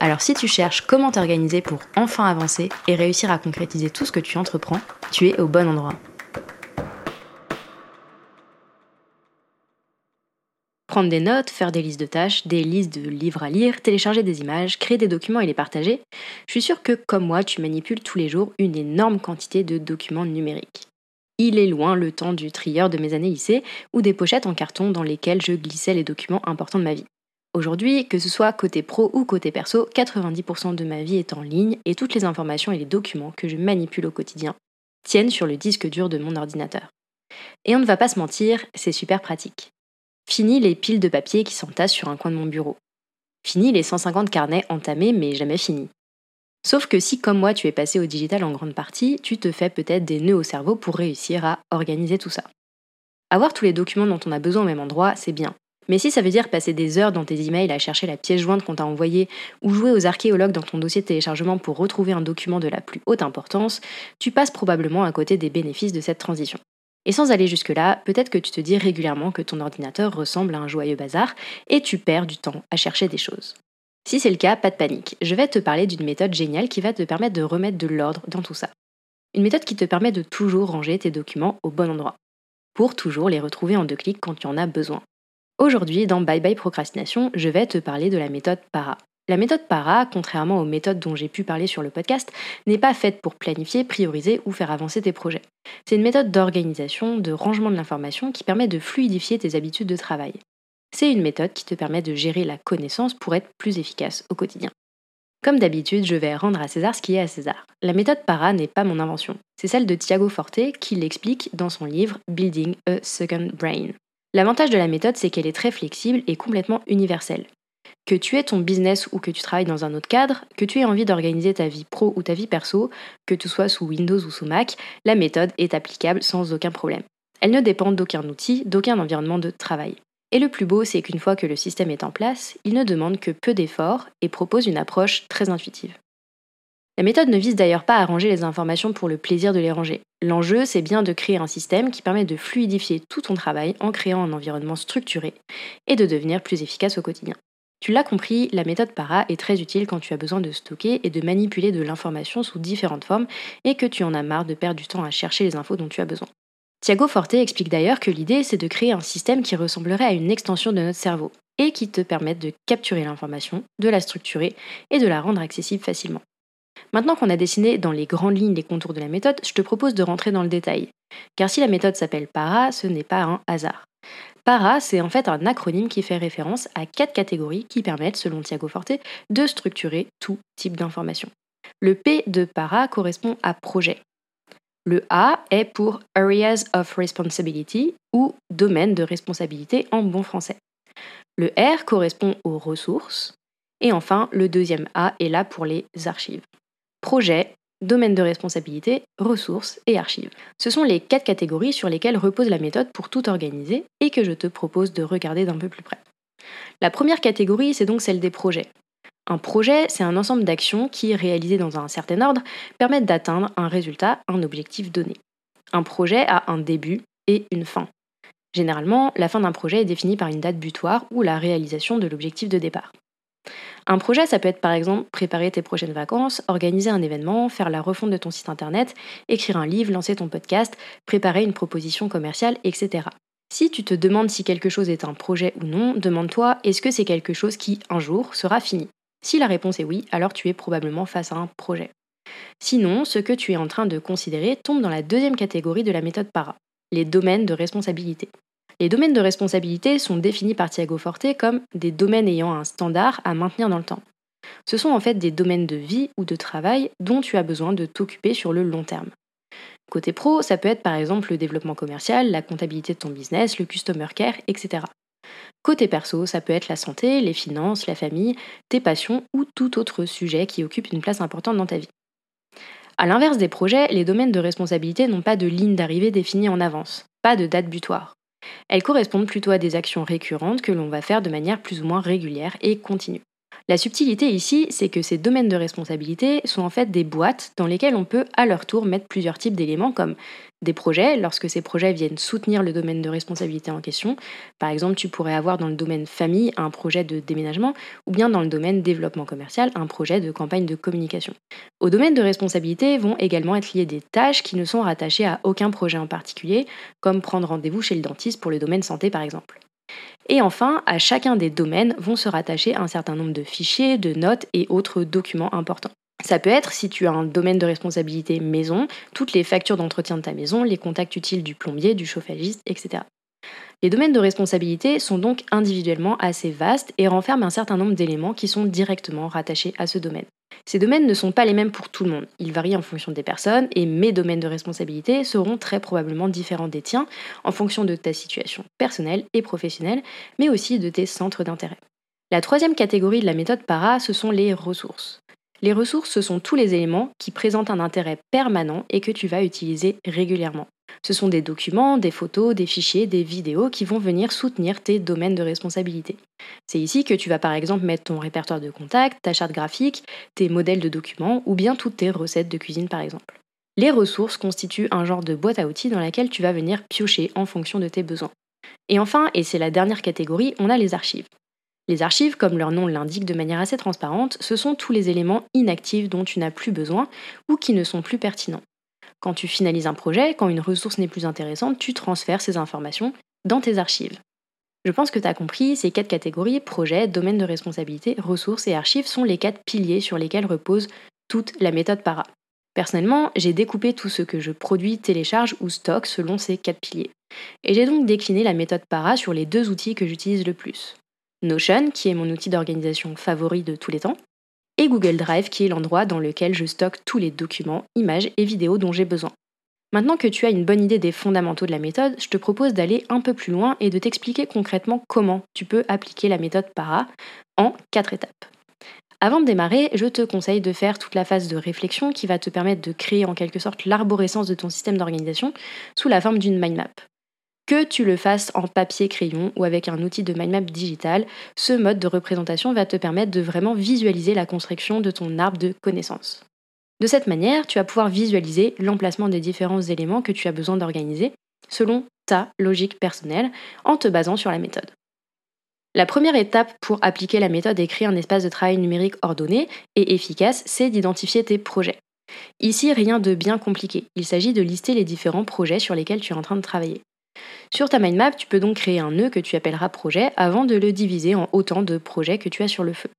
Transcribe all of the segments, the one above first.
Alors si tu cherches comment t'organiser pour enfin avancer et réussir à concrétiser tout ce que tu entreprends, tu es au bon endroit. Prendre des notes, faire des listes de tâches, des listes de livres à lire, télécharger des images, créer des documents et les partager, je suis sûre que, comme moi, tu manipules tous les jours une énorme quantité de documents numériques. Il est loin le temps du trieur de mes années lycée ou des pochettes en carton dans lesquelles je glissais les documents importants de ma vie. Aujourd'hui, que ce soit côté pro ou côté perso, 90% de ma vie est en ligne et toutes les informations et les documents que je manipule au quotidien tiennent sur le disque dur de mon ordinateur. Et on ne va pas se mentir, c'est super pratique. Fini les piles de papier qui s'entassent sur un coin de mon bureau. Fini les 150 carnets entamés mais jamais finis. Sauf que si, comme moi, tu es passé au digital en grande partie, tu te fais peut-être des nœuds au cerveau pour réussir à organiser tout ça. Avoir tous les documents dont on a besoin au même endroit, c'est bien. Mais si ça veut dire passer des heures dans tes emails à chercher la pièce jointe qu'on t'a envoyée ou jouer aux archéologues dans ton dossier de téléchargement pour retrouver un document de la plus haute importance, tu passes probablement à côté des bénéfices de cette transition. Et sans aller jusque-là, peut-être que tu te dis régulièrement que ton ordinateur ressemble à un joyeux bazar et tu perds du temps à chercher des choses. Si c'est le cas, pas de panique. Je vais te parler d'une méthode géniale qui va te permettre de remettre de l'ordre dans tout ça. Une méthode qui te permet de toujours ranger tes documents au bon endroit, pour toujours les retrouver en deux clics quand tu en as besoin. Aujourd'hui, dans Bye Bye Procrastination, je vais te parler de la méthode PARA. La méthode PARA, contrairement aux méthodes dont j'ai pu parler sur le podcast, n'est pas faite pour planifier, prioriser ou faire avancer tes projets. C'est une méthode d'organisation, de rangement de l'information qui permet de fluidifier tes habitudes de travail. C'est une méthode qui te permet de gérer la connaissance pour être plus efficace au quotidien. Comme d'habitude, je vais rendre à César ce qui est à César. La méthode PARA n'est pas mon invention. C'est celle de Thiago Forte qui l'explique dans son livre Building a Second Brain. L'avantage de la méthode, c'est qu'elle est très flexible et complètement universelle. Que tu aies ton business ou que tu travailles dans un autre cadre, que tu aies envie d'organiser ta vie pro ou ta vie perso, que tu sois sous Windows ou sous Mac, la méthode est applicable sans aucun problème. Elle ne dépend d'aucun outil, d'aucun environnement de travail. Et le plus beau, c'est qu'une fois que le système est en place, il ne demande que peu d'efforts et propose une approche très intuitive. La méthode ne vise d'ailleurs pas à ranger les informations pour le plaisir de les ranger. L'enjeu, c'est bien de créer un système qui permet de fluidifier tout ton travail en créant un environnement structuré et de devenir plus efficace au quotidien. Tu l'as compris, la méthode PARA est très utile quand tu as besoin de stocker et de manipuler de l'information sous différentes formes et que tu en as marre de perdre du temps à chercher les infos dont tu as besoin. Thiago Forte explique d'ailleurs que l'idée c'est de créer un système qui ressemblerait à une extension de notre cerveau et qui te permette de capturer l'information, de la structurer et de la rendre accessible facilement. Maintenant qu'on a dessiné dans les grandes lignes les contours de la méthode, je te propose de rentrer dans le détail. Car si la méthode s'appelle PARA, ce n'est pas un hasard. PARA, c'est en fait un acronyme qui fait référence à quatre catégories qui permettent, selon Thiago Forte, de structurer tout type d'information. Le P de PARA correspond à projet. Le A est pour Areas of Responsibility ou domaine de responsabilité en bon français. Le R correspond aux ressources. Et enfin, le deuxième A est là pour les archives projet, domaine de responsabilité, ressources et archives. Ce sont les quatre catégories sur lesquelles repose la méthode pour tout organiser et que je te propose de regarder d'un peu plus près. La première catégorie, c'est donc celle des projets. Un projet, c'est un ensemble d'actions qui, réalisées dans un certain ordre, permettent d'atteindre un résultat, un objectif donné. Un projet a un début et une fin. Généralement, la fin d'un projet est définie par une date butoir ou la réalisation de l'objectif de départ. Un projet, ça peut être par exemple préparer tes prochaines vacances, organiser un événement, faire la refonte de ton site internet, écrire un livre, lancer ton podcast, préparer une proposition commerciale, etc. Si tu te demandes si quelque chose est un projet ou non, demande-toi est-ce que c'est quelque chose qui, un jour, sera fini? Si la réponse est oui, alors tu es probablement face à un projet. Sinon, ce que tu es en train de considérer tombe dans la deuxième catégorie de la méthode PARA, les domaines de responsabilité. Les domaines de responsabilité sont définis par Thiago Forte comme des domaines ayant un standard à maintenir dans le temps. Ce sont en fait des domaines de vie ou de travail dont tu as besoin de t'occuper sur le long terme. Côté pro, ça peut être par exemple le développement commercial, la comptabilité de ton business, le customer care, etc. Côté perso, ça peut être la santé, les finances, la famille, tes passions ou tout autre sujet qui occupe une place importante dans ta vie. A l'inverse des projets, les domaines de responsabilité n'ont pas de ligne d'arrivée définie en avance, pas de date butoir. Elles correspondent plutôt à des actions récurrentes que l'on va faire de manière plus ou moins régulière et continue. La subtilité ici, c'est que ces domaines de responsabilité sont en fait des boîtes dans lesquelles on peut à leur tour mettre plusieurs types d'éléments comme des projets, lorsque ces projets viennent soutenir le domaine de responsabilité en question. Par exemple, tu pourrais avoir dans le domaine famille un projet de déménagement ou bien dans le domaine développement commercial un projet de campagne de communication. Au domaine de responsabilité vont également être liées des tâches qui ne sont rattachées à aucun projet en particulier, comme prendre rendez-vous chez le dentiste pour le domaine santé par exemple. Et enfin, à chacun des domaines vont se rattacher un certain nombre de fichiers, de notes et autres documents importants. Ça peut être, si tu as un domaine de responsabilité maison, toutes les factures d'entretien de ta maison, les contacts utiles du plombier, du chauffagiste, etc. Les domaines de responsabilité sont donc individuellement assez vastes et renferment un certain nombre d'éléments qui sont directement rattachés à ce domaine. Ces domaines ne sont pas les mêmes pour tout le monde, ils varient en fonction des personnes et mes domaines de responsabilité seront très probablement différents des tiens en fonction de ta situation personnelle et professionnelle, mais aussi de tes centres d'intérêt. La troisième catégorie de la méthode para, ce sont les ressources. Les ressources, ce sont tous les éléments qui présentent un intérêt permanent et que tu vas utiliser régulièrement. Ce sont des documents, des photos, des fichiers, des vidéos qui vont venir soutenir tes domaines de responsabilité. C'est ici que tu vas par exemple mettre ton répertoire de contacts, ta charte graphique, tes modèles de documents ou bien toutes tes recettes de cuisine par exemple. Les ressources constituent un genre de boîte à outils dans laquelle tu vas venir piocher en fonction de tes besoins. Et enfin, et c'est la dernière catégorie, on a les archives. Les archives, comme leur nom l'indique de manière assez transparente, ce sont tous les éléments inactifs dont tu n'as plus besoin ou qui ne sont plus pertinents. Quand tu finalises un projet, quand une ressource n'est plus intéressante, tu transfères ces informations dans tes archives. Je pense que tu as compris, ces quatre catégories, projet, domaine de responsabilité, ressources et archives, sont les quatre piliers sur lesquels repose toute la méthode para. Personnellement, j'ai découpé tout ce que je produis, télécharge ou stocke selon ces quatre piliers. Et j'ai donc décliné la méthode para sur les deux outils que j'utilise le plus. Notion, qui est mon outil d'organisation favori de tous les temps, et Google Drive, qui est l'endroit dans lequel je stocke tous les documents, images et vidéos dont j'ai besoin. Maintenant que tu as une bonne idée des fondamentaux de la méthode, je te propose d'aller un peu plus loin et de t'expliquer concrètement comment tu peux appliquer la méthode PARA en quatre étapes. Avant de démarrer, je te conseille de faire toute la phase de réflexion qui va te permettre de créer en quelque sorte l'arborescence de ton système d'organisation sous la forme d'une mind map. Que tu le fasses en papier crayon ou avec un outil de mind map digital, ce mode de représentation va te permettre de vraiment visualiser la construction de ton arbre de connaissances. De cette manière, tu vas pouvoir visualiser l'emplacement des différents éléments que tu as besoin d'organiser selon ta logique personnelle en te basant sur la méthode. La première étape pour appliquer la méthode et créer un espace de travail numérique ordonné et efficace, c'est d'identifier tes projets. Ici, rien de bien compliqué. Il s'agit de lister les différents projets sur lesquels tu es en train de travailler. Sur ta mind map, tu peux donc créer un nœud que tu appelleras projet avant de le diviser en autant de projets que tu as sur le feu.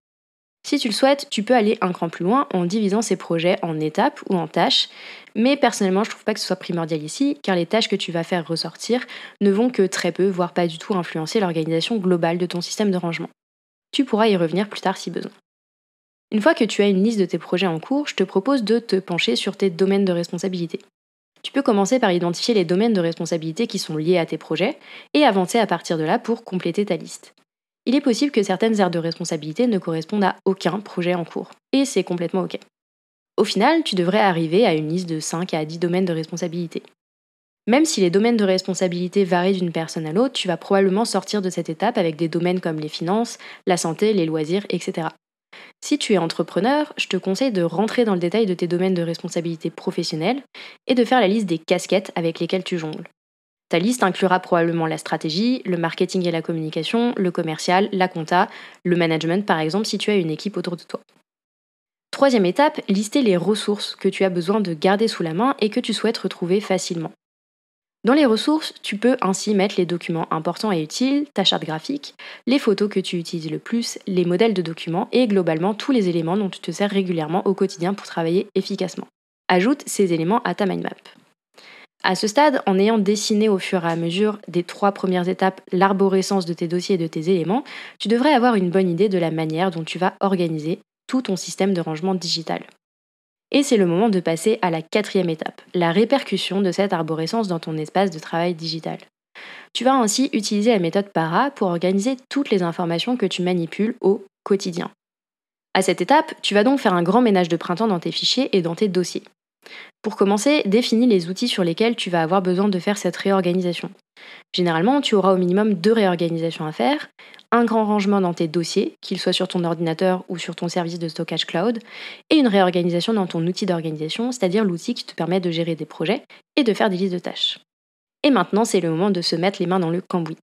Si tu le souhaites, tu peux aller un cran plus loin en divisant ces projets en étapes ou en tâches, mais personnellement, je trouve pas que ce soit primordial ici, car les tâches que tu vas faire ressortir ne vont que très peu, voire pas du tout influencer l'organisation globale de ton système de rangement. Tu pourras y revenir plus tard si besoin. Une fois que tu as une liste de tes projets en cours, je te propose de te pencher sur tes domaines de responsabilité. Tu peux commencer par identifier les domaines de responsabilité qui sont liés à tes projets et avancer à partir de là pour compléter ta liste. Il est possible que certaines aires de responsabilité ne correspondent à aucun projet en cours, et c'est complètement OK. Au final, tu devrais arriver à une liste de 5 à 10 domaines de responsabilité. Même si les domaines de responsabilité varient d'une personne à l'autre, tu vas probablement sortir de cette étape avec des domaines comme les finances, la santé, les loisirs, etc. Si tu es entrepreneur, je te conseille de rentrer dans le détail de tes domaines de responsabilité professionnelle et de faire la liste des casquettes avec lesquelles tu jongles. Ta liste inclura probablement la stratégie, le marketing et la communication, le commercial, la compta, le management par exemple si tu as une équipe autour de toi. Troisième étape, lister les ressources que tu as besoin de garder sous la main et que tu souhaites retrouver facilement. Dans les ressources, tu peux ainsi mettre les documents importants et utiles, ta charte graphique, les photos que tu utilises le plus, les modèles de documents et globalement tous les éléments dont tu te sers régulièrement au quotidien pour travailler efficacement. Ajoute ces éléments à ta mind map. À ce stade, en ayant dessiné au fur et à mesure des trois premières étapes l'arborescence de tes dossiers et de tes éléments, tu devrais avoir une bonne idée de la manière dont tu vas organiser tout ton système de rangement digital. Et c'est le moment de passer à la quatrième étape, la répercussion de cette arborescence dans ton espace de travail digital. Tu vas ainsi utiliser la méthode PARA pour organiser toutes les informations que tu manipules au quotidien. À cette étape, tu vas donc faire un grand ménage de printemps dans tes fichiers et dans tes dossiers. Pour commencer, définis les outils sur lesquels tu vas avoir besoin de faire cette réorganisation. Généralement, tu auras au minimum deux réorganisations à faire, un grand rangement dans tes dossiers, qu'ils soient sur ton ordinateur ou sur ton service de stockage cloud, et une réorganisation dans ton outil d'organisation, c'est-à-dire l'outil qui te permet de gérer des projets et de faire des listes de tâches. Et maintenant, c'est le moment de se mettre les mains dans le cambouis.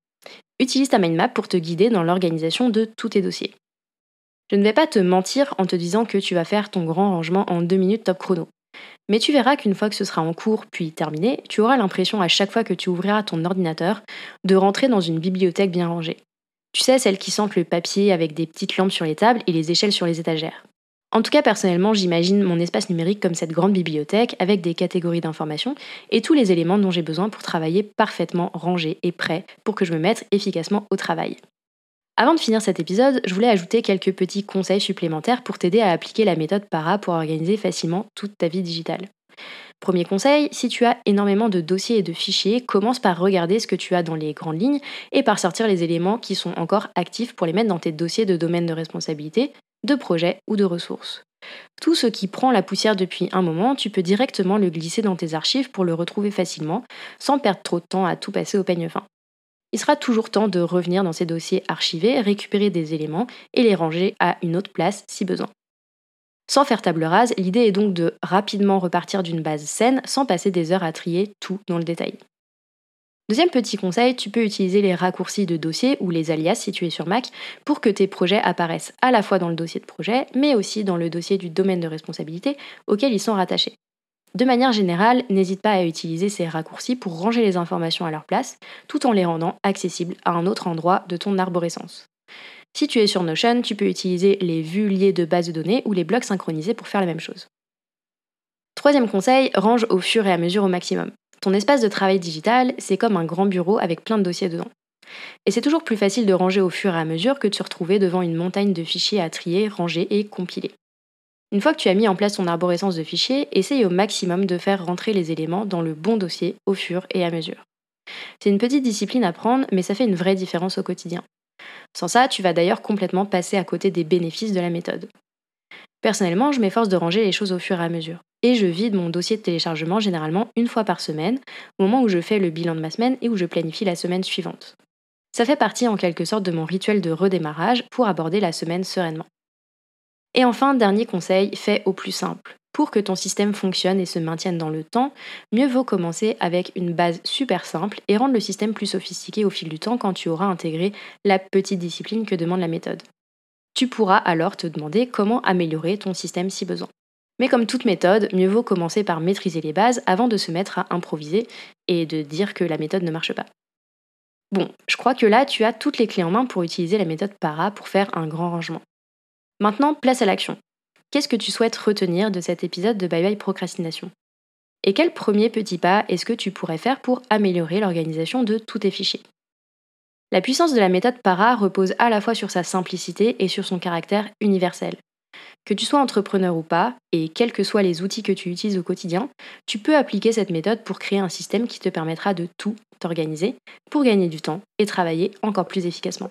Utilise ta mind map pour te guider dans l'organisation de tous tes dossiers. Je ne vais pas te mentir en te disant que tu vas faire ton grand rangement en deux minutes top chrono. Mais tu verras qu'une fois que ce sera en cours puis terminé, tu auras l'impression à chaque fois que tu ouvriras ton ordinateur de rentrer dans une bibliothèque bien rangée. Tu sais, celle qui sente le papier avec des petites lampes sur les tables et les échelles sur les étagères. En tout cas, personnellement, j'imagine mon espace numérique comme cette grande bibliothèque avec des catégories d'informations et tous les éléments dont j'ai besoin pour travailler parfaitement rangé et prêt pour que je me mette efficacement au travail. Avant de finir cet épisode, je voulais ajouter quelques petits conseils supplémentaires pour t'aider à appliquer la méthode PARA pour organiser facilement toute ta vie digitale. Premier conseil, si tu as énormément de dossiers et de fichiers, commence par regarder ce que tu as dans les grandes lignes et par sortir les éléments qui sont encore actifs pour les mettre dans tes dossiers de domaine de responsabilité, de projet ou de ressources. Tout ce qui prend la poussière depuis un moment, tu peux directement le glisser dans tes archives pour le retrouver facilement, sans perdre trop de temps à tout passer au peigne fin il sera toujours temps de revenir dans ces dossiers archivés, récupérer des éléments et les ranger à une autre place si besoin. Sans faire table rase, l'idée est donc de rapidement repartir d'une base saine sans passer des heures à trier tout dans le détail. Deuxième petit conseil, tu peux utiliser les raccourcis de dossier ou les alias si tu es sur Mac pour que tes projets apparaissent à la fois dans le dossier de projet mais aussi dans le dossier du domaine de responsabilité auquel ils sont rattachés. De manière générale, n'hésite pas à utiliser ces raccourcis pour ranger les informations à leur place, tout en les rendant accessibles à un autre endroit de ton arborescence. Si tu es sur Notion, tu peux utiliser les vues liées de base de données ou les blocs synchronisés pour faire la même chose. Troisième conseil, range au fur et à mesure au maximum. Ton espace de travail digital, c'est comme un grand bureau avec plein de dossiers dedans. Et c'est toujours plus facile de ranger au fur et à mesure que de se retrouver devant une montagne de fichiers à trier, ranger et compiler. Une fois que tu as mis en place ton arborescence de fichiers, essaye au maximum de faire rentrer les éléments dans le bon dossier au fur et à mesure. C'est une petite discipline à prendre, mais ça fait une vraie différence au quotidien. Sans ça, tu vas d'ailleurs complètement passer à côté des bénéfices de la méthode. Personnellement, je m'efforce de ranger les choses au fur et à mesure. Et je vide mon dossier de téléchargement généralement une fois par semaine, au moment où je fais le bilan de ma semaine et où je planifie la semaine suivante. Ça fait partie en quelque sorte de mon rituel de redémarrage pour aborder la semaine sereinement. Et enfin, dernier conseil, fais au plus simple. Pour que ton système fonctionne et se maintienne dans le temps, mieux vaut commencer avec une base super simple et rendre le système plus sophistiqué au fil du temps quand tu auras intégré la petite discipline que demande la méthode. Tu pourras alors te demander comment améliorer ton système si besoin. Mais comme toute méthode, mieux vaut commencer par maîtriser les bases avant de se mettre à improviser et de dire que la méthode ne marche pas. Bon, je crois que là, tu as toutes les clés en main pour utiliser la méthode PARA pour faire un grand rangement. Maintenant, place à l'action. Qu'est-ce que tu souhaites retenir de cet épisode de Bye Bye Procrastination? Et quel premier petit pas est-ce que tu pourrais faire pour améliorer l'organisation de tous tes fichiers? La puissance de la méthode PARA repose à la fois sur sa simplicité et sur son caractère universel. Que tu sois entrepreneur ou pas, et quels que soient les outils que tu utilises au quotidien, tu peux appliquer cette méthode pour créer un système qui te permettra de tout t'organiser pour gagner du temps et travailler encore plus efficacement.